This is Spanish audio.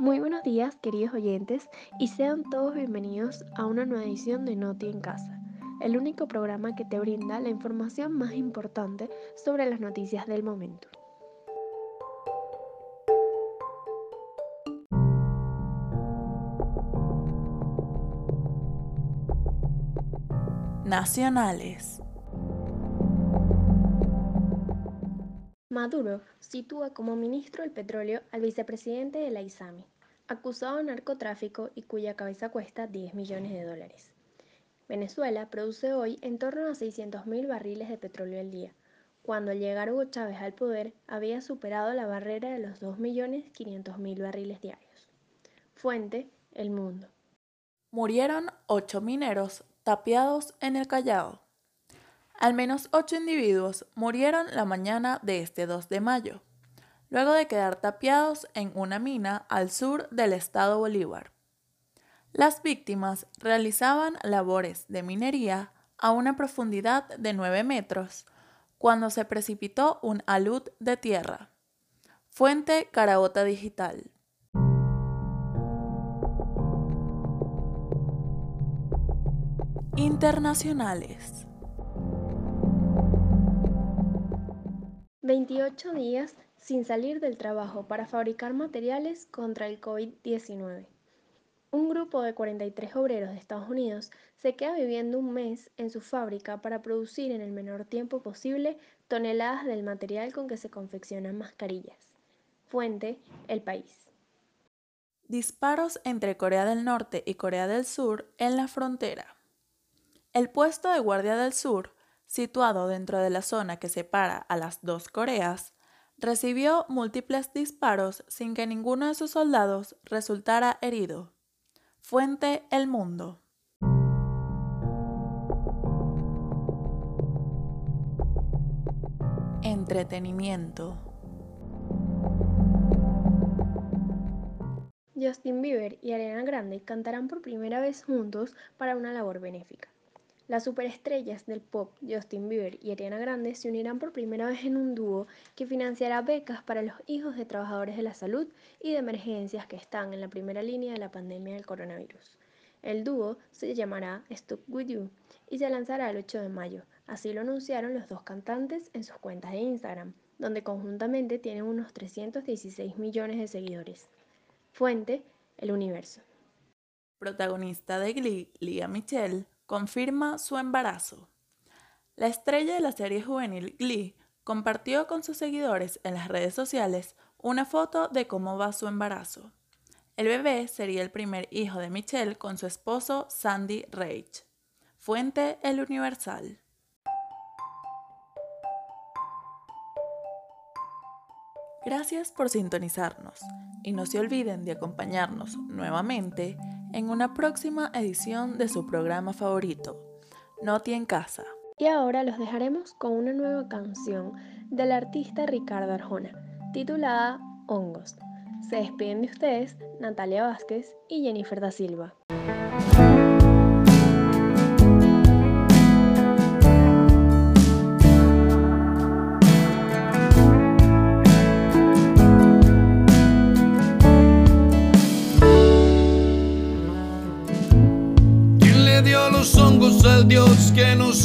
Muy buenos días, queridos oyentes, y sean todos bienvenidos a una nueva edición de Noti en Casa, el único programa que te brinda la información más importante sobre las noticias del momento. Nacionales. Maduro sitúa como ministro del petróleo al vicepresidente de la ISAMI, acusado de narcotráfico y cuya cabeza cuesta 10 millones de dólares. Venezuela produce hoy en torno a 600.000 barriles de petróleo al día, cuando al llegar Hugo Chávez al poder había superado la barrera de los 2.500.000 barriles diarios. Fuente, El Mundo. Murieron ocho mineros tapiados en el Callao. Al menos ocho individuos murieron la mañana de este 2 de mayo, luego de quedar tapiados en una mina al sur del estado Bolívar. Las víctimas realizaban labores de minería a una profundidad de 9 metros cuando se precipitó un alud de tierra. Fuente Caraota Digital. Internacionales. 28 días sin salir del trabajo para fabricar materiales contra el COVID-19. Un grupo de 43 obreros de Estados Unidos se queda viviendo un mes en su fábrica para producir en el menor tiempo posible toneladas del material con que se confeccionan mascarillas. Fuente, El País. Disparos entre Corea del Norte y Corea del Sur en la frontera. El puesto de Guardia del Sur situado dentro de la zona que separa a las dos Coreas, recibió múltiples disparos sin que ninguno de sus soldados resultara herido. Fuente El Mundo. Entretenimiento. Justin Bieber y Ariana Grande cantarán por primera vez juntos para una labor benéfica. Las superestrellas del pop Justin Bieber y Ariana Grande se unirán por primera vez en un dúo que financiará becas para los hijos de trabajadores de la salud y de emergencias que están en la primera línea de la pandemia del coronavirus. El dúo se llamará Stuck With You y se lanzará el 8 de mayo. Así lo anunciaron los dos cantantes en sus cuentas de Instagram, donde conjuntamente tienen unos 316 millones de seguidores. Fuente, El Universo. Protagonista de Glee, Lia Michelle, confirma su embarazo. La estrella de la serie juvenil Glee compartió con sus seguidores en las redes sociales una foto de cómo va su embarazo. El bebé sería el primer hijo de Michelle con su esposo Sandy Rage. Fuente El Universal. Gracias por sintonizarnos y no se olviden de acompañarnos nuevamente en una próxima edición de su programa favorito, Noti en Casa. Y ahora los dejaremos con una nueva canción del artista Ricardo Arjona, titulada Hongos. Se despiden de ustedes Natalia Vázquez y Jennifer da Silva. Hongos al Dios que nos